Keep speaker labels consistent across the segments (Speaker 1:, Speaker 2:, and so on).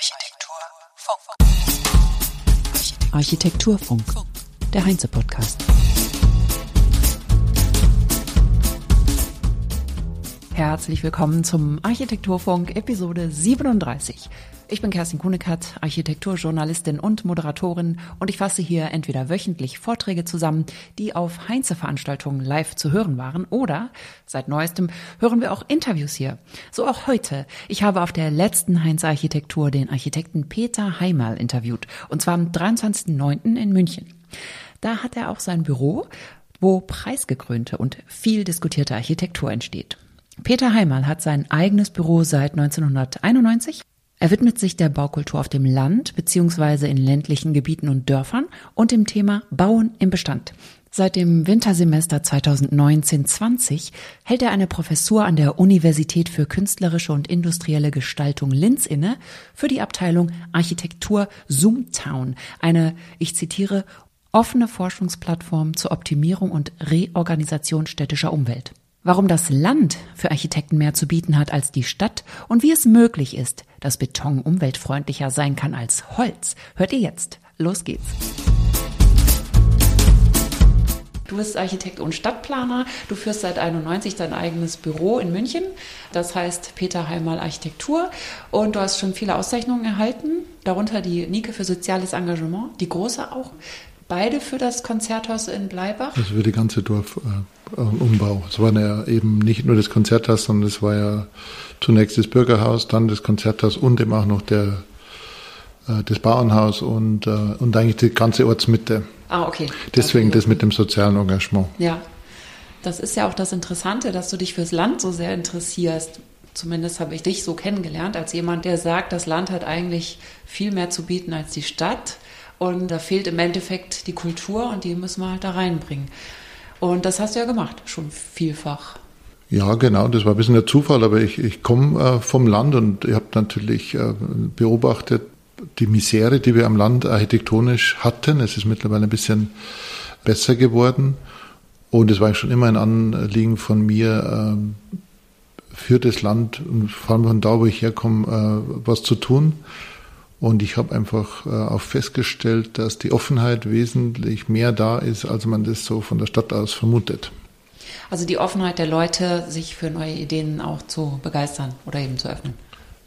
Speaker 1: Architekturfunk. Architekturfunk, der Heinze-Podcast. Herzlich willkommen zum Architekturfunk Episode 37. Ich bin Kerstin Kunekat, Architekturjournalistin und Moderatorin und ich fasse hier entweder wöchentlich Vorträge zusammen, die auf Heinze-Veranstaltungen live zu hören waren oder seit neuestem hören wir auch Interviews hier. So auch heute. Ich habe auf der letzten Heinze Architektur den Architekten Peter Heimal interviewt und zwar am 23.09. in München. Da hat er auch sein Büro, wo preisgekrönte und viel diskutierte Architektur entsteht. Peter Heimal hat sein eigenes Büro seit 1991 er widmet sich der Baukultur auf dem Land bzw. in ländlichen Gebieten und Dörfern und dem Thema Bauen im Bestand. Seit dem Wintersemester 2019-20 hält er eine Professur an der Universität für künstlerische und industrielle Gestaltung Linz inne für die Abteilung Architektur Zoomtown, eine, ich zitiere, offene Forschungsplattform zur Optimierung und Reorganisation städtischer Umwelt. Warum das Land für Architekten mehr zu bieten hat als die Stadt und wie es möglich ist, dass Beton umweltfreundlicher sein kann als Holz, hört ihr jetzt. Los geht's. Du bist Architekt und Stadtplaner. Du führst seit 91 dein eigenes Büro in München. Das heißt Peter Heimal Architektur. Und du hast schon viele Auszeichnungen erhalten, darunter die Nike für soziales Engagement, die große auch. Beide für das Konzerthaus in Bleibach?
Speaker 2: Also für die ganze Dorfumbau. Äh, es war ja eben nicht nur das Konzerthaus, sondern es war ja zunächst das Bürgerhaus, dann das Konzerthaus und eben auch noch der, äh, das Bauernhaus und, äh, und eigentlich die ganze Ortsmitte.
Speaker 1: Ah, okay.
Speaker 2: Deswegen das mit dem sozialen Engagement.
Speaker 1: Ja, das ist ja auch das Interessante, dass du dich fürs Land so sehr interessierst. Zumindest habe ich dich so kennengelernt als jemand, der sagt, das Land hat eigentlich viel mehr zu bieten als die Stadt. Und da fehlt im Endeffekt die Kultur und die müssen wir halt da reinbringen. Und das hast du ja gemacht, schon vielfach.
Speaker 2: Ja, genau, das war ein bisschen der Zufall, aber ich, ich komme äh, vom Land und ich habe natürlich äh, beobachtet die Misere, die wir am Land architektonisch hatten. Es ist mittlerweile ein bisschen besser geworden und es war schon immer ein Anliegen von mir, äh, für das Land und vor allem von da, wo ich herkomme, äh, was zu tun. Und ich habe einfach äh, auch festgestellt, dass die Offenheit wesentlich mehr da ist, als man das so von der Stadt aus vermutet.
Speaker 1: Also die Offenheit der Leute, sich für neue Ideen auch zu begeistern oder eben zu öffnen.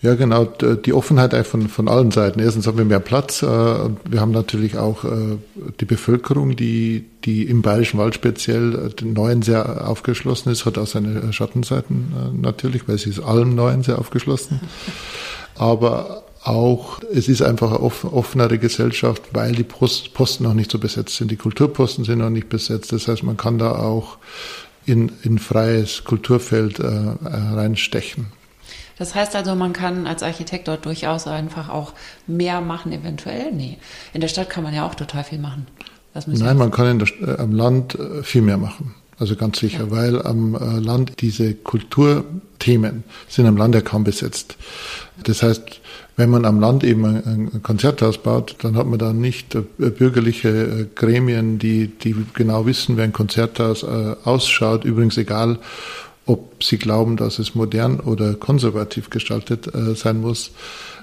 Speaker 2: Ja, genau, die Offenheit von, von allen Seiten. Erstens haben wir mehr Platz. Äh, wir haben natürlich auch äh, die Bevölkerung, die, die im Bayerischen Wald speziell den Neuen sehr aufgeschlossen ist, hat auch seine Schattenseiten natürlich, weil sie ist allem Neuen sehr aufgeschlossen. Aber auch, es ist einfach eine offenere Gesellschaft, weil die Posten noch nicht so besetzt sind. Die Kulturposten sind noch nicht besetzt. Das heißt, man kann da auch in, in freies Kulturfeld äh, äh, reinstechen.
Speaker 1: Das heißt also, man kann als Architekt dort durchaus einfach auch mehr machen, eventuell? Nee. In der Stadt kann man ja auch total viel machen.
Speaker 2: Nein, man kann der, äh, am Land äh, viel mehr machen. Also ganz sicher, ja. weil am äh, Land diese Kulturthemen sind am Land ja kaum besetzt. Das heißt, wenn man am Land eben ein Konzerthaus baut, dann hat man da nicht äh, bürgerliche äh, Gremien, die, die genau wissen, wie ein Konzerthaus ausschaut. Übrigens egal, ob sie glauben, dass es modern oder konservativ gestaltet sein muss,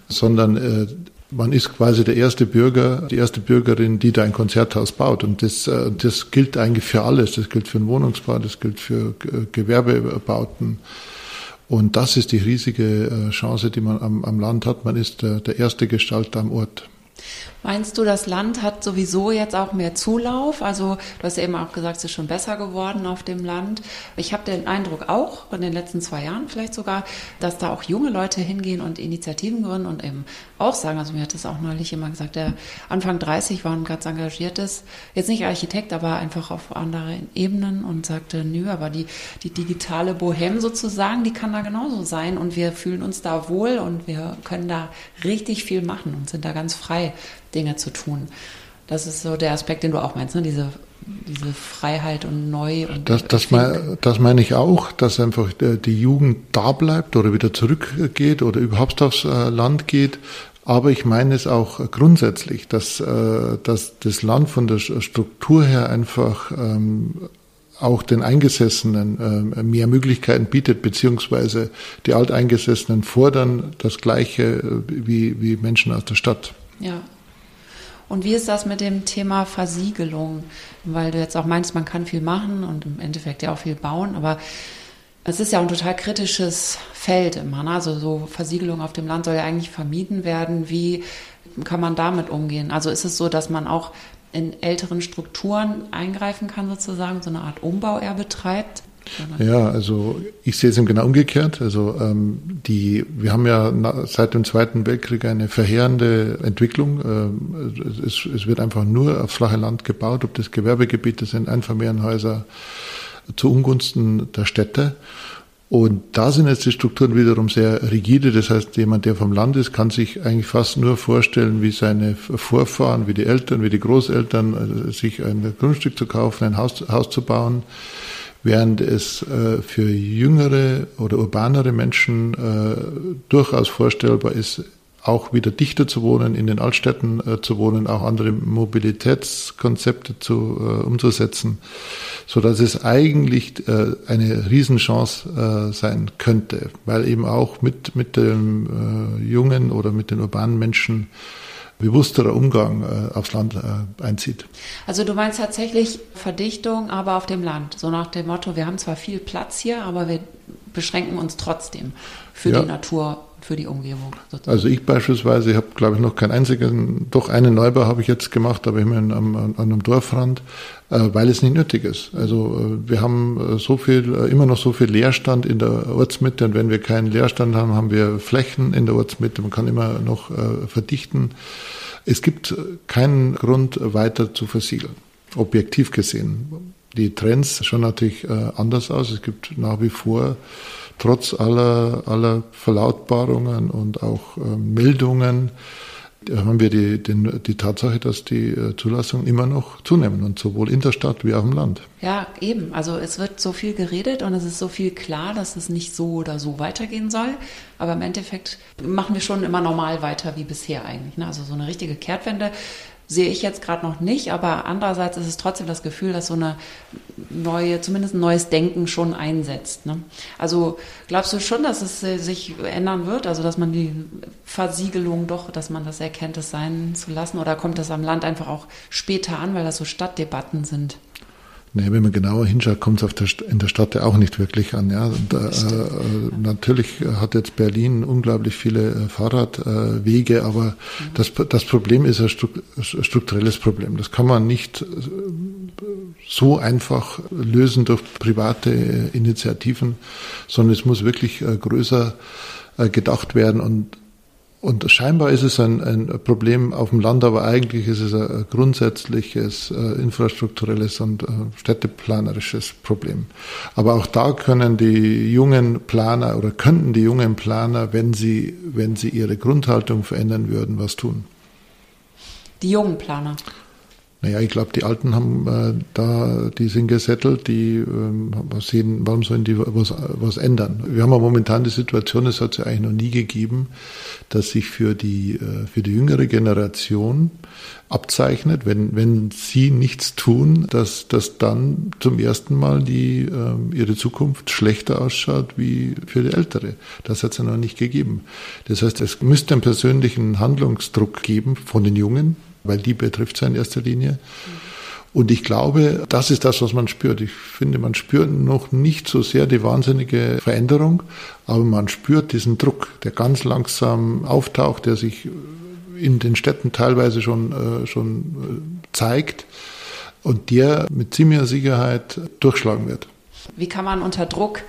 Speaker 2: sondern man ist quasi der erste Bürger, die erste Bürgerin, die da ein Konzerthaus baut. Und das, das gilt eigentlich für alles. Das gilt für den Wohnungsbau, das gilt für Gewerbebauten. Und das ist die riesige äh, Chance, die man am, am Land hat. Man ist der, der erste Gestalter am Ort.
Speaker 1: Meinst du, das Land hat sowieso jetzt auch mehr Zulauf? Also du hast ja eben auch gesagt, es ist schon besser geworden auf dem Land. Ich habe den Eindruck auch in den letzten zwei Jahren vielleicht sogar, dass da auch junge Leute hingehen und Initiativen gründen und eben auch sagen, also mir hat das auch neulich jemand gesagt, der Anfang 30 war und ganz engagiert ist, jetzt nicht Architekt, aber einfach auf anderen Ebenen und sagte, nö, aber die, die digitale Bohème sozusagen, die kann da genauso sein und wir fühlen uns da wohl und wir können da richtig viel machen und sind da ganz frei. Dinge zu tun. Das ist so der Aspekt, den du auch meinst, ne? diese, diese Freiheit und neu. Und
Speaker 2: das, das, mein, das meine ich auch, dass einfach die Jugend da bleibt oder wieder zurückgeht oder überhaupt aufs äh, Land geht. Aber ich meine es auch grundsätzlich, dass, äh, dass das Land von der Struktur her einfach ähm, auch den Eingesessenen äh, mehr Möglichkeiten bietet, beziehungsweise die Alteingesessenen fordern das Gleiche äh, wie, wie Menschen aus der Stadt.
Speaker 1: Ja. Und wie ist das mit dem Thema Versiegelung? Weil du jetzt auch meinst, man kann viel machen und im Endeffekt ja auch viel bauen, aber es ist ja ein total kritisches Feld immer. Ne? Also so Versiegelung auf dem Land soll ja eigentlich vermieden werden. Wie kann man damit umgehen? Also ist es so, dass man auch in älteren Strukturen eingreifen kann, sozusagen, so eine Art Umbau eher betreibt?
Speaker 2: Ja, also ich sehe es eben genau umgekehrt. Also ähm, die, wir haben ja seit dem Zweiten Weltkrieg eine verheerende Entwicklung. Ähm, es, es, wird einfach nur aufs flache Land gebaut, ob das Gewerbegebiete sind, Einfamilienhäuser zu Ungunsten der Städte. Und da sind jetzt die Strukturen wiederum sehr rigide. Das heißt, jemand, der vom Land ist, kann sich eigentlich fast nur vorstellen, wie seine Vorfahren, wie die Eltern, wie die Großeltern, äh, sich ein Grundstück zu kaufen, ein Haus, Haus zu bauen. Während es äh, für jüngere oder urbanere Menschen äh, durchaus vorstellbar ist, auch wieder dichter zu wohnen, in den Altstädten äh, zu wohnen, auch andere Mobilitätskonzepte zu, äh, umzusetzen, so dass es eigentlich äh, eine Riesenchance äh, sein könnte, weil eben auch mit, mit dem äh, jungen oder mit den urbanen Menschen bewussterer Umgang äh, aufs Land äh, einzieht.
Speaker 1: Also du meinst tatsächlich Verdichtung, aber auf dem Land. So nach dem Motto, wir haben zwar viel Platz hier, aber wir beschränken uns trotzdem für ja. die Natur für die Umgebung.
Speaker 2: Sozusagen. Also ich beispielsweise habe, glaube ich, noch keinen einzigen, doch einen Neubau habe ich jetzt gemacht, aber immer an, einem Dorfrand, äh, weil es nicht nötig ist. Also äh, wir haben äh, so viel, immer noch so viel Leerstand in der Ortsmitte und wenn wir keinen Leerstand haben, haben wir Flächen in der Ortsmitte. Man kann immer noch verdichten. Es gibt keinen Grund, weiter zu versiegeln, objektiv gesehen. Die Trends schauen natürlich anders aus. Es gibt nach wie vor trotz aller, aller Verlautbarungen und auch äh, Meldungen haben wir die, den, die Tatsache, dass die äh, Zulassungen immer noch zunehmen und sowohl in der Stadt wie auch im Land.
Speaker 1: Ja, eben. Also es wird so viel geredet und es ist so viel klar, dass es nicht so oder so weitergehen soll. Aber im Endeffekt machen wir schon immer normal weiter wie bisher eigentlich. Ne? Also so eine richtige Kehrtwende sehe ich jetzt gerade noch nicht, aber andererseits ist es trotzdem das Gefühl, dass so eine neue, zumindest ein neues Denken schon einsetzt. Ne? Also glaubst du schon, dass es äh, sich ändern wird, also dass man die Versiegelung doch, dass man das erkennt, es sein zu lassen, oder kommt das am Land einfach auch später an, weil das so Stadtdebatten sind?
Speaker 2: Nee, wenn man genauer hinschaut, kommt es in der Stadt ja auch nicht wirklich an. Ja. Und, äh, natürlich hat jetzt Berlin unglaublich viele äh, Fahrradwege, aber mhm. das, das Problem ist ein strukturelles Problem. Das kann man nicht äh, so einfach lösen durch private äh, Initiativen, sondern es muss wirklich größer gedacht werden und und scheinbar ist es ein, ein, Problem auf dem Land, aber eigentlich ist es ein grundsätzliches äh, infrastrukturelles und äh, städteplanerisches Problem. Aber auch da können die jungen Planer oder könnten die jungen Planer, wenn sie, wenn sie ihre Grundhaltung verändern würden, was tun.
Speaker 1: Die jungen Planer.
Speaker 2: Naja, ich glaube, die Alten haben äh, da, die sind gesettelt, die ähm, sehen, warum sollen die was, was ändern? Wir haben ja momentan die Situation, es hat es ja eigentlich noch nie gegeben, dass sich für die, äh, für die jüngere Generation abzeichnet, wenn, wenn sie nichts tun, dass, dass dann zum ersten Mal die, äh, ihre Zukunft schlechter ausschaut wie für die Ältere. Das hat es ja noch nicht gegeben. Das heißt, es müsste einen persönlichen Handlungsdruck geben von den Jungen, weil die betrifft es in erster Linie. Und ich glaube, das ist das, was man spürt. Ich finde, man spürt noch nicht so sehr die wahnsinnige Veränderung, aber man spürt diesen Druck, der ganz langsam auftaucht, der sich in den Städten teilweise schon, äh, schon äh, zeigt und der mit ziemlicher Sicherheit durchschlagen wird.
Speaker 1: Wie kann man unter Druck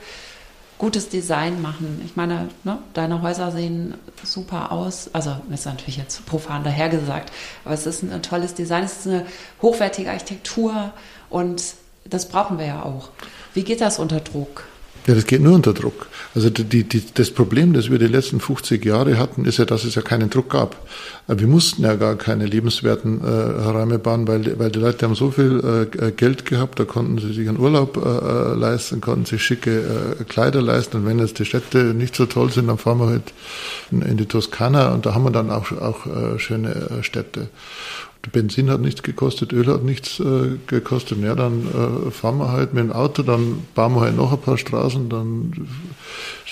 Speaker 1: gutes Design machen. Ich meine, ne, deine Häuser sehen super aus. Also ist natürlich jetzt profan dahergesagt, aber es ist ein tolles Design, es ist eine hochwertige Architektur und das brauchen wir ja auch. Wie geht das unter Druck?
Speaker 2: Ja, das geht nur unter Druck. Also die, die, das Problem, das wir die letzten 50 Jahre hatten, ist ja, dass es ja keinen Druck gab. Wir mussten ja gar keine lebenswerten äh, Räume bauen, weil, weil die Leute haben so viel äh, Geld gehabt, da konnten sie sich einen Urlaub äh, äh, leisten, konnten sich schicke äh, Kleider leisten. Und wenn jetzt die Städte nicht so toll sind, dann fahren wir halt in, in die Toskana und da haben wir dann auch, auch äh, schöne äh, Städte. Benzin hat nichts gekostet, Öl hat nichts äh, gekostet. Ja, dann äh, fahren wir halt mit dem Auto, dann bauen wir halt noch ein paar Straßen, dann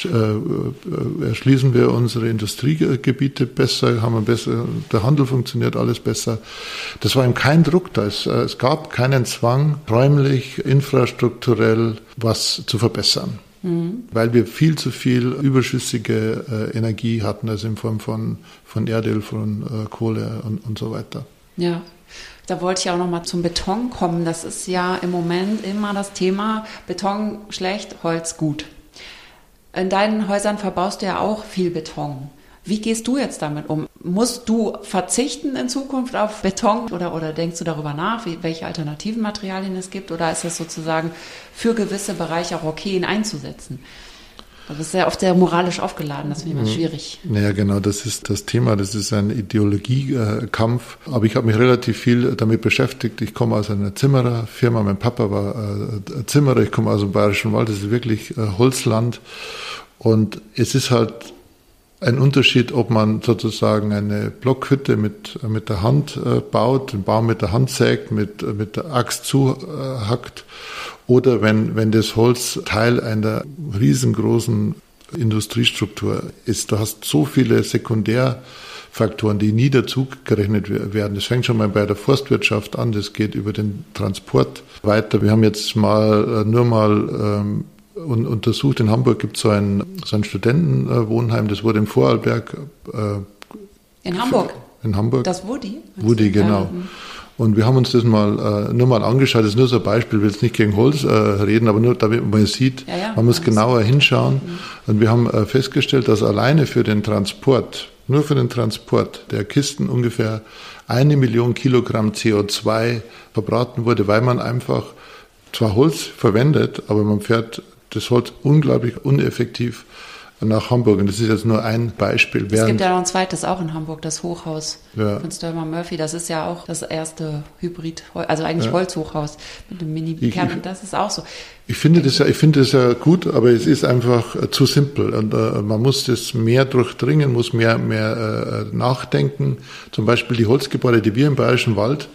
Speaker 2: äh, äh, erschließen wir unsere Industriegebiete besser, haben wir besser, der Handel funktioniert alles besser. Das war eben kein Druck da. Es, äh, es gab keinen Zwang, räumlich, infrastrukturell was zu verbessern. Mhm. Weil wir viel zu viel überschüssige äh, Energie hatten, also in Form von, von Erdöl, von Kohle und, und so weiter.
Speaker 1: Ja, da wollte ich auch noch mal zum Beton kommen. Das ist ja im Moment immer das Thema Beton schlecht, Holz gut. In deinen Häusern verbaust du ja auch viel Beton. Wie gehst du jetzt damit um? Musst du verzichten in Zukunft auf Beton oder, oder denkst du darüber nach, wie, welche alternativen Materialien es gibt? Oder ist es sozusagen für gewisse Bereiche auch okay, ihn einzusetzen? Das ist sehr oft sehr moralisch aufgeladen, das finde ich immer mhm. schwierig.
Speaker 2: Naja, genau, das ist das Thema, das ist ein Ideologiekampf. Aber ich habe mich relativ viel damit beschäftigt. Ich komme aus einer Zimmererfirma, mein Papa war äh, Zimmerer, ich komme aus dem Bayerischen Wald, das ist wirklich äh, Holzland. Und es ist halt ein Unterschied, ob man sozusagen eine Blockhütte mit, mit der Hand äh, baut, den Baum mit der Hand sägt, mit, mit der Axt zuhackt oder wenn, wenn das Holz Teil einer riesengroßen Industriestruktur ist. Du hast so viele Sekundärfaktoren, die nie dazu gerechnet werden. Das fängt schon mal bei der Forstwirtschaft an, das geht über den Transport weiter. Wir haben jetzt mal äh, nur mal ähm, untersucht, in Hamburg gibt es so ein, so ein Studentenwohnheim, das wurde im Vorarlberg.
Speaker 1: Äh, in Hamburg?
Speaker 2: In Hamburg.
Speaker 1: Das Woody?
Speaker 2: Woody, genau. Mhm. Und wir haben uns das mal äh, nur mal angeschaut. Das ist nur so ein Beispiel, ich will jetzt nicht gegen Holz äh, reden, aber nur damit man sieht, ja, ja, man muss genauer hinschauen. Mhm. Und wir haben äh, festgestellt, dass alleine für den Transport, nur für den Transport der Kisten ungefähr eine Million Kilogramm CO2 verbraten wurde, weil man einfach zwar Holz verwendet, aber man fährt das Holz unglaublich uneffektiv nach Hamburg. Und das ist jetzt nur ein Beispiel.
Speaker 1: Es gibt ja noch ein zweites auch in Hamburg, das Hochhaus ja. von Sturmer Murphy. Das ist ja auch das erste Hybrid, also eigentlich ja. Holzhochhaus mit einem Mini-Kern. Das ist auch so.
Speaker 2: Ich finde das ja, ich finde das ja gut, aber es ist einfach äh, zu simpel und äh, man muss das mehr durchdringen, muss mehr, mehr äh, nachdenken. Zum Beispiel die Holzgebäude, die wir im Bayerischen Wald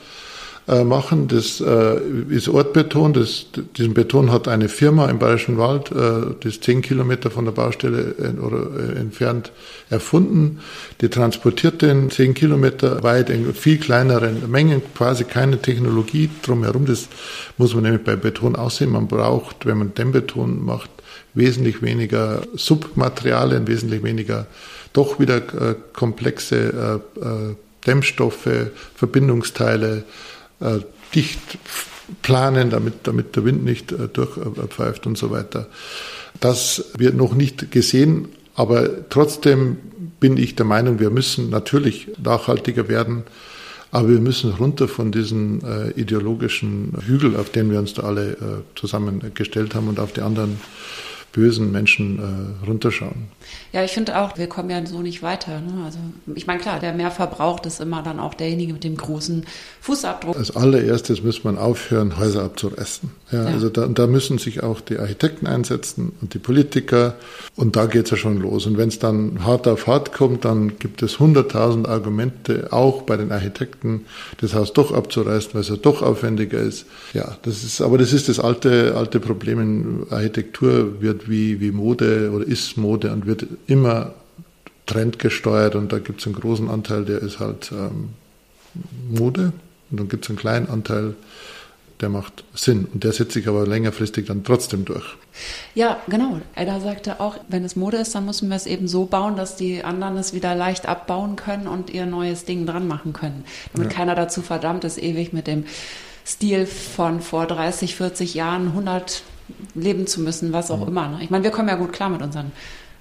Speaker 2: äh, machen. Das äh, ist Ortbeton. Das, diesen Beton hat eine Firma im Bayerischen Wald, äh, das zehn Kilometer von der Baustelle äh, oder, äh, entfernt erfunden. Die transportiert den zehn Kilometer weit in viel kleineren Mengen, quasi keine Technologie drumherum. Das muss man nämlich bei Beton aussehen. Man braucht, wenn man den Beton macht, wesentlich weniger Submaterialien, wesentlich weniger doch wieder äh, komplexe äh, äh, Dämmstoffe, Verbindungsteile, äh, dicht planen, damit, damit der Wind nicht äh, durchpfeift und so weiter. Das wird noch nicht gesehen, aber trotzdem bin ich der Meinung, wir müssen natürlich nachhaltiger werden, aber wir müssen runter von diesen äh, ideologischen Hügel, auf denen wir uns da alle äh, zusammengestellt haben und auf die anderen bösen Menschen äh, runterschauen.
Speaker 1: Ja, ich finde auch, wir kommen ja so nicht weiter. Ne? Also ich meine, klar, der mehr verbraucht ist immer dann auch derjenige mit dem großen Fußabdruck.
Speaker 2: Als allererstes muss man aufhören, Häuser abzureißen. Ja, ja. Also da, da, müssen sich auch die Architekten einsetzen und die Politiker. Und da geht es ja schon los. Und wenn es dann hart auf hart kommt, dann gibt es hunderttausend Argumente, auch bei den Architekten, das Haus doch abzureißen, weil es ja doch aufwendiger ist. Ja, das ist, aber das ist das alte, alte Problem in Architektur, wird wie, wie Mode oder ist Mode und wird immer trendgesteuert und da gibt es einen großen Anteil, der ist halt ähm, Mode und dann gibt es einen kleinen Anteil, der macht Sinn und der setzt sich aber längerfristig dann trotzdem durch.
Speaker 1: Ja, genau. Edda sagte auch, wenn es Mode ist, dann müssen wir es eben so bauen, dass die anderen es wieder leicht abbauen können und ihr neues Ding dran machen können. Damit ja. keiner dazu verdammt ist, ewig mit dem Stil von vor 30, 40 Jahren 100 leben zu müssen, was auch ja. immer. Ne? Ich meine, wir kommen ja gut klar mit unseren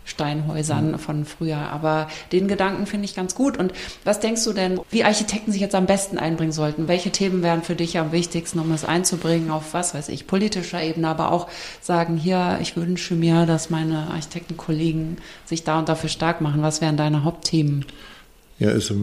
Speaker 1: Steinhäusern mhm. von früher. Aber den Gedanken finde ich ganz gut. Und was denkst du denn, wie Architekten sich jetzt am besten einbringen sollten? Welche Themen wären für dich am wichtigsten, um es einzubringen auf, was weiß ich, politischer Ebene, aber auch sagen, hier, ich wünsche mir, dass meine Architektenkollegen sich da und dafür stark machen. Was wären deine Hauptthemen?
Speaker 2: Ja, also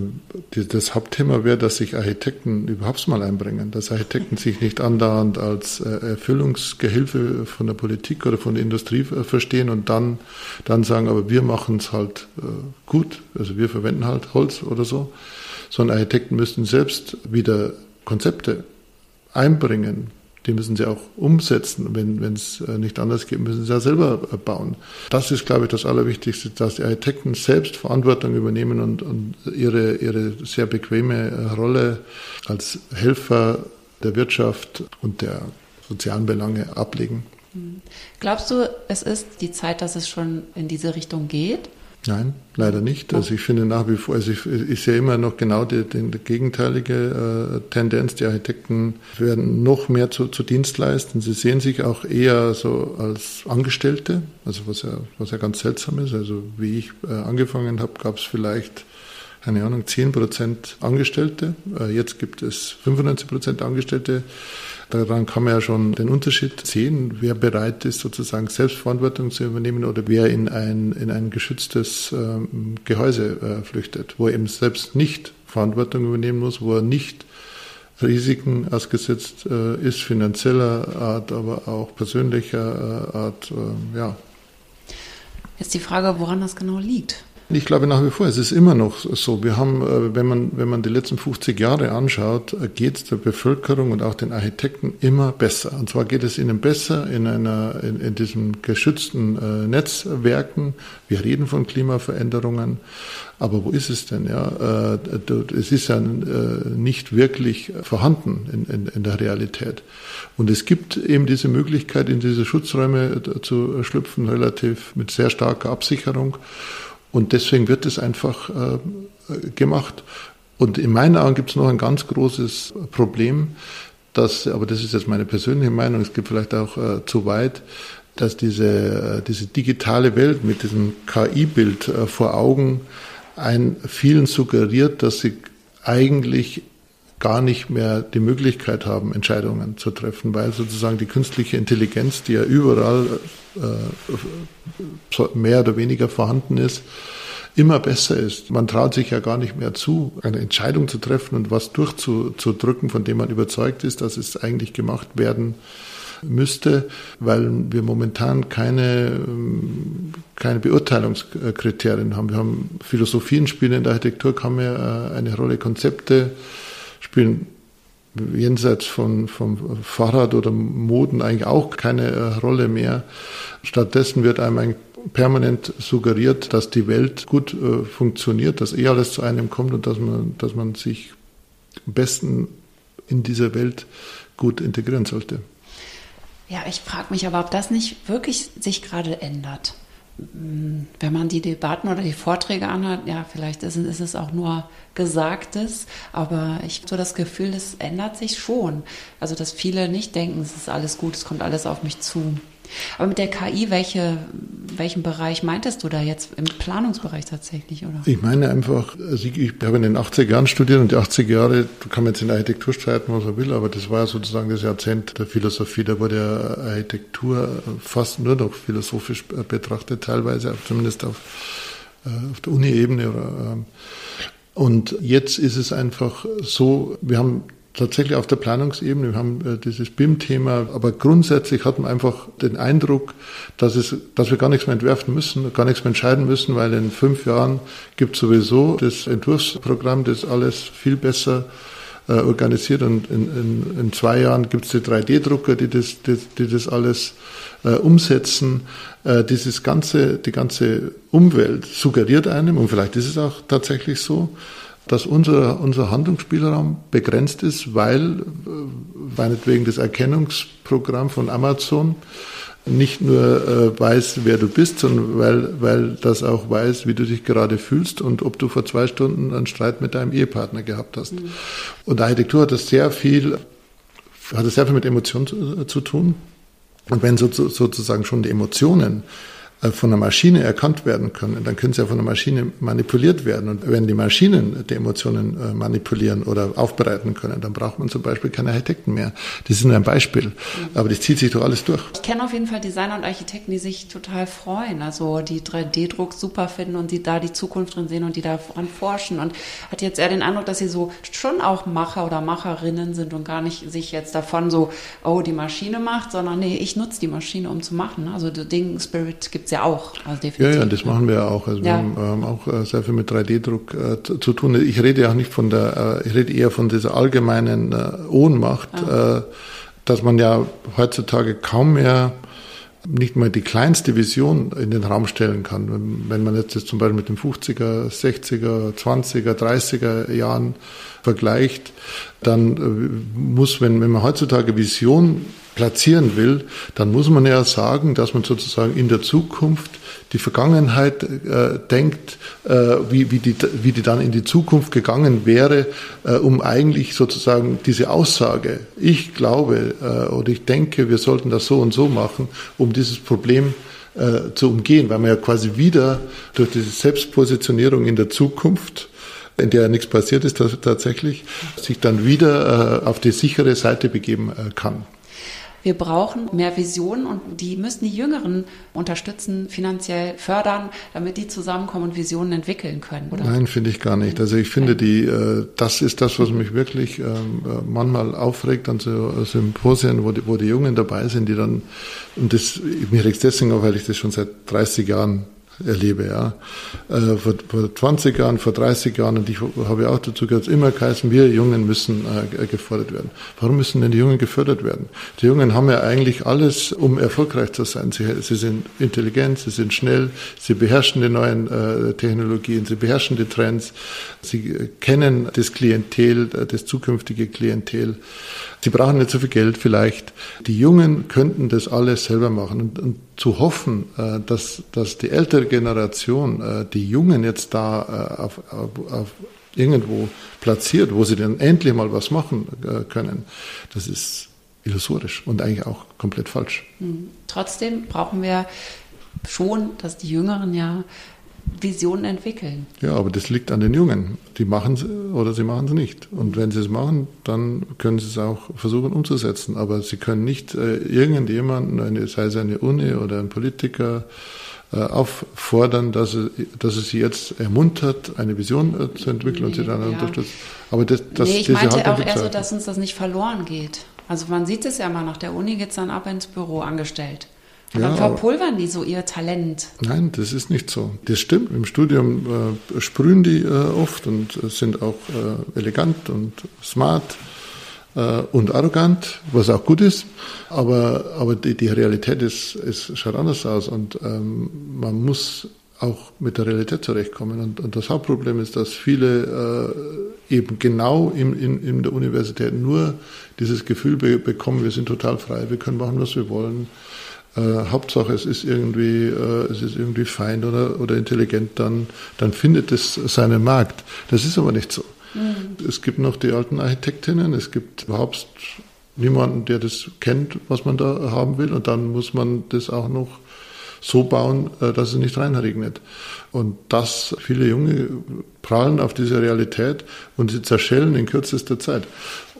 Speaker 2: das Hauptthema wäre, dass sich Architekten überhaupt mal einbringen, dass Architekten sich nicht andauernd als äh, Erfüllungsgehilfe von der Politik oder von der Industrie äh, verstehen und dann, dann sagen, aber wir machen es halt äh, gut, also wir verwenden halt Holz oder so, sondern Architekten müssten selbst wieder Konzepte einbringen, die müssen sie auch umsetzen. Wenn es äh, nicht anders geht, müssen sie ja selber äh, bauen. Das ist, glaube ich, das Allerwichtigste, dass die Architekten selbst Verantwortung übernehmen und, und ihre, ihre sehr bequeme äh, Rolle als Helfer der Wirtschaft und der sozialen Belange ablegen.
Speaker 1: Glaubst du, es ist die Zeit, dass es schon in diese Richtung geht?
Speaker 2: Nein, leider nicht. Also ich finde nach wie vor, also ich, ich sehe immer noch genau die, die, die gegenteilige äh, Tendenz. Die Architekten werden noch mehr zu, zu Dienstleistern. Sie sehen sich auch eher so als Angestellte, also was ja, was ja ganz seltsam ist. Also wie ich äh, angefangen habe, gab es vielleicht keine Ahnung, 10 Prozent Angestellte. Äh, jetzt gibt es 95 Prozent Angestellte. Daran kann man ja schon den Unterschied sehen, wer bereit ist, sozusagen Selbstverantwortung zu übernehmen oder wer in ein, in ein geschütztes ähm, Gehäuse äh, flüchtet, wo er eben selbst nicht Verantwortung übernehmen muss, wo er nicht Risiken ausgesetzt äh, ist, finanzieller Art, aber auch persönlicher Art, ja.
Speaker 1: Jetzt die Frage, woran das genau liegt.
Speaker 2: Ich glaube nach wie vor, es ist immer noch so. Wir haben, äh, wenn man, wenn man die letzten 50 Jahre anschaut, äh, geht es der Bevölkerung und auch den Architekten immer besser. Und zwar geht es ihnen besser in einer, in, in diesen geschützten äh, Netzwerken. Wir reden von Klimaveränderungen. Aber wo ist es denn? Ja, es ist ja nicht wirklich vorhanden in, in, in der Realität. Und es gibt eben diese Möglichkeit, in diese Schutzräume zu schlüpfen, relativ mit sehr starker Absicherung. Und deswegen wird es einfach äh, gemacht. Und in meinen Augen gibt es noch ein ganz großes Problem, dass, aber das ist jetzt meine persönliche Meinung, es geht vielleicht auch äh, zu weit, dass diese, äh, diese digitale Welt mit diesem KI-Bild äh, vor Augen ein vielen suggeriert, dass sie eigentlich gar nicht mehr die Möglichkeit haben, Entscheidungen zu treffen, weil sozusagen die künstliche Intelligenz, die ja überall äh, mehr oder weniger vorhanden ist, immer besser ist. Man traut sich ja gar nicht mehr zu, eine Entscheidung zu treffen und was durchzudrücken, von dem man überzeugt ist, dass es eigentlich gemacht werden müsste, weil wir momentan keine, keine Beurteilungskriterien haben. Wir haben Philosophien spielen in der Architektur, kann man eine Rolle Konzepte spielen jenseits von, vom Fahrrad oder Moden eigentlich auch keine äh, Rolle mehr. Stattdessen wird einem eigentlich permanent suggeriert, dass die Welt gut äh, funktioniert, dass eh alles zu einem kommt und dass man, dass man sich am besten in dieser Welt gut integrieren sollte.
Speaker 1: Ja, ich frage mich aber, ob das nicht wirklich sich gerade ändert wenn man die Debatten oder die Vorträge anhört, ja, vielleicht ist, ist es auch nur Gesagtes, aber ich habe so das Gefühl, das ändert sich schon. Also, dass viele nicht denken, es ist alles gut, es kommt alles auf mich zu. Aber mit der KI, welche, welchen Bereich meintest du da jetzt im Planungsbereich tatsächlich, oder?
Speaker 2: Ich meine einfach, also ich, ich habe in den 80er Jahren studiert und die 80er Jahre, du kann man jetzt in Architektur streiten, was man will, aber das war sozusagen das Jahrzehnt der Philosophie. Da wurde ja Architektur fast nur noch philosophisch betrachtet, teilweise, zumindest auf, äh, auf der Uni-Ebene. Ähm, und jetzt ist es einfach so, wir haben tatsächlich auf der Planungsebene. Wir haben äh, dieses BIM-Thema, aber grundsätzlich hat man einfach den Eindruck, dass, es, dass wir gar nichts mehr entwerfen müssen, gar nichts mehr entscheiden müssen, weil in fünf Jahren gibt es sowieso das Entwurfsprogramm, das alles viel besser äh, organisiert und in, in, in zwei Jahren gibt es die 3D-Drucker, die das, die, die das alles äh, umsetzen. Äh, dieses ganze, die ganze Umwelt suggeriert einem, und vielleicht ist es auch tatsächlich so, dass unser, unser Handlungsspielraum begrenzt ist, weil äh, meinetwegen das Erkennungsprogramm von Amazon nicht nur äh, weiß, wer du bist, sondern weil, weil das auch weiß, wie du dich gerade fühlst und ob du vor zwei Stunden einen Streit mit deinem Ehepartner gehabt hast. Mhm. Und Architektur hat das sehr viel, hat das sehr viel mit Emotionen zu, zu tun. Und wenn so, sozusagen schon die Emotionen äh, von der Maschine erkannt werden können, dann können sie ja von der Maschine manipuliert werden. Und wenn die Maschinen die Emotionen äh, manipulieren oder aufbereiten können, dann braucht man zum Beispiel keine Architekten mehr. Ist nur ein Beispiel. Aber das zieht sich doch alles durch.
Speaker 1: Ich kenne auf jeden Fall Designer und Architekten, die sich total freuen, also die 3D-Druck super finden und die da die Zukunft drin sehen und die daran forschen. Und hat jetzt eher den Eindruck, dass sie so schon auch Macher oder Macherinnen sind und gar nicht sich jetzt davon so, oh, die Maschine macht, sondern nee, ich nutze die Maschine, um zu machen. Also den Spirit gibt es ja auch. Also
Speaker 2: definitiv. Ja, ja, das machen wir ja auch. Also ja. wir haben ähm, auch äh, sehr viel mit 3D-Druck äh, zu, zu, tun. Ich rede ja auch nicht von der, äh, ich rede eher von dieser allgemeinen äh, Ohnmacht, ah. äh, dass man ja heutzutage kaum mehr nicht mal die kleinste Vision in den Raum stellen kann. Wenn man jetzt zum Beispiel mit den 50er, 60er, 20er, 30er Jahren vergleicht, dann äh, muss, wenn, wenn man heutzutage Vision platzieren will, dann muss man ja sagen, dass man sozusagen in der Zukunft die Vergangenheit äh, denkt, äh, wie, wie, die, wie die dann in die Zukunft gegangen wäre, äh, um eigentlich sozusagen diese Aussage, ich glaube äh, oder ich denke, wir sollten das so und so machen, um dieses Problem äh, zu umgehen, weil man ja quasi wieder durch diese Selbstpositionierung in der Zukunft in der nichts passiert ist tatsächlich, sich dann wieder äh, auf die sichere Seite begeben kann.
Speaker 1: Wir brauchen mehr Visionen und die müssen die Jüngeren unterstützen, finanziell fördern, damit die zusammenkommen und Visionen entwickeln können,
Speaker 2: oder? Nein, finde ich gar nicht. Also ich finde, die, äh, das ist das, was mich wirklich ähm, äh, manchmal aufregt an so Symposien, wo die, wo die Jungen dabei sind, die dann, und das, mir regt es deswegen auf, weil ich das schon seit 30 Jahren erlebe. Ja. Äh, vor, vor 20 Jahren, vor 30 Jahren, und ich habe auch dazu gehört, immer geheißen, wir Jungen müssen äh, gefördert werden. Warum müssen denn die Jungen gefördert werden? Die Jungen haben ja eigentlich alles, um erfolgreich zu sein. Sie, sie sind intelligent, sie sind schnell, sie beherrschen die neuen äh, Technologien, sie beherrschen die Trends, sie kennen das Klientel, das zukünftige Klientel. Sie brauchen nicht so viel Geld vielleicht. Die Jungen könnten das alles selber machen. Und, und zu hoffen, äh, dass, dass die ältere Generation äh, die Jungen jetzt da äh, auf, auf, irgendwo platziert, wo sie dann endlich mal was machen äh, können, das ist illusorisch und eigentlich auch komplett falsch.
Speaker 1: Hm. Trotzdem brauchen wir schon, dass die Jüngeren ja Visionen entwickeln.
Speaker 2: Ja, aber das liegt an den Jungen. Die machen es oder sie machen es nicht. Und wenn sie es machen, dann können sie es auch versuchen umzusetzen. Aber sie können nicht äh, irgendjemanden, eine, sei es eine Uni oder ein Politiker, auffordern, dass dass er sie jetzt ermuntert, eine Vision äh, zu entwickeln nee, und sie dann ja. unterstützt.
Speaker 1: Aber das, das, nee, ich meinte auch eher so, dass uns das nicht verloren geht. Also man sieht es ja mal, nach der Uni geht es dann ab ins Büro angestellt. Ja, verpulvern die so ihr Talent?
Speaker 2: Nein, das ist nicht so. Das stimmt. Im Studium äh, sprühen die äh, oft und äh, sind auch äh, elegant und smart äh, und arrogant, was auch gut ist. Aber, aber die, die Realität ist, ist, schaut anders aus und ähm, man muss auch mit der Realität zurechtkommen. Und, und das Hauptproblem ist, dass viele äh, eben genau im, in, in der Universität nur dieses Gefühl be bekommen, wir sind total frei, wir können machen, was wir wollen. Äh, Hauptsache es ist irgendwie, äh, es ist irgendwie fein oder, oder intelligent, dann, dann findet es seinen Markt. Das ist aber nicht so. Mhm. Es gibt noch die alten Architektinnen, es gibt überhaupt niemanden, der das kennt, was man da haben will, und dann muss man das auch noch so bauen, äh, dass es nicht reinregnet. Und das, viele Junge prallen auf diese Realität und sie zerschellen in kürzester Zeit.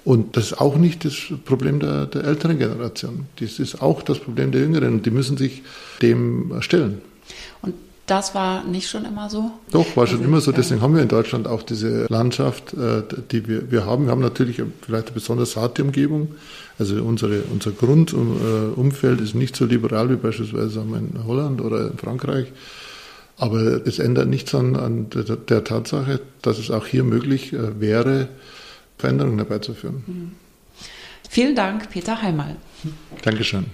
Speaker 2: Und das ist auch nicht das Problem der, der älteren Generation. Das ist auch das Problem der Jüngeren. Und die müssen sich dem stellen.
Speaker 1: Das war nicht schon immer so?
Speaker 2: Doch, war schon also, immer so. Deswegen haben wir in Deutschland auch diese Landschaft, äh, die wir, wir haben. Wir haben natürlich vielleicht eine besonders harte Umgebung. Also unsere, unser Grundumfeld ist nicht so liberal wie beispielsweise in Holland oder in Frankreich. Aber es ändert nichts an, an der, der Tatsache, dass es auch hier möglich äh, wäre, Veränderungen herbeizuführen. Mhm.
Speaker 1: Vielen Dank, Peter Heimal.
Speaker 2: Dankeschön.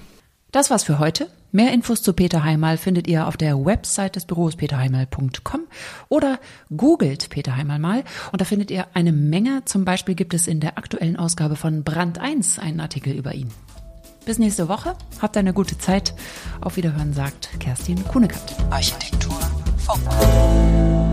Speaker 1: Das war's für heute. Mehr Infos zu Peter Heimal findet ihr auf der Website des Büros peterheimal.com oder googelt Peter Heimal mal und da findet ihr eine Menge. Zum Beispiel gibt es in der aktuellen Ausgabe von Brand 1 einen Artikel über ihn. Bis nächste Woche. Habt eine gute Zeit. Auf Wiederhören sagt Kerstin Kunekat. Architektur Funk.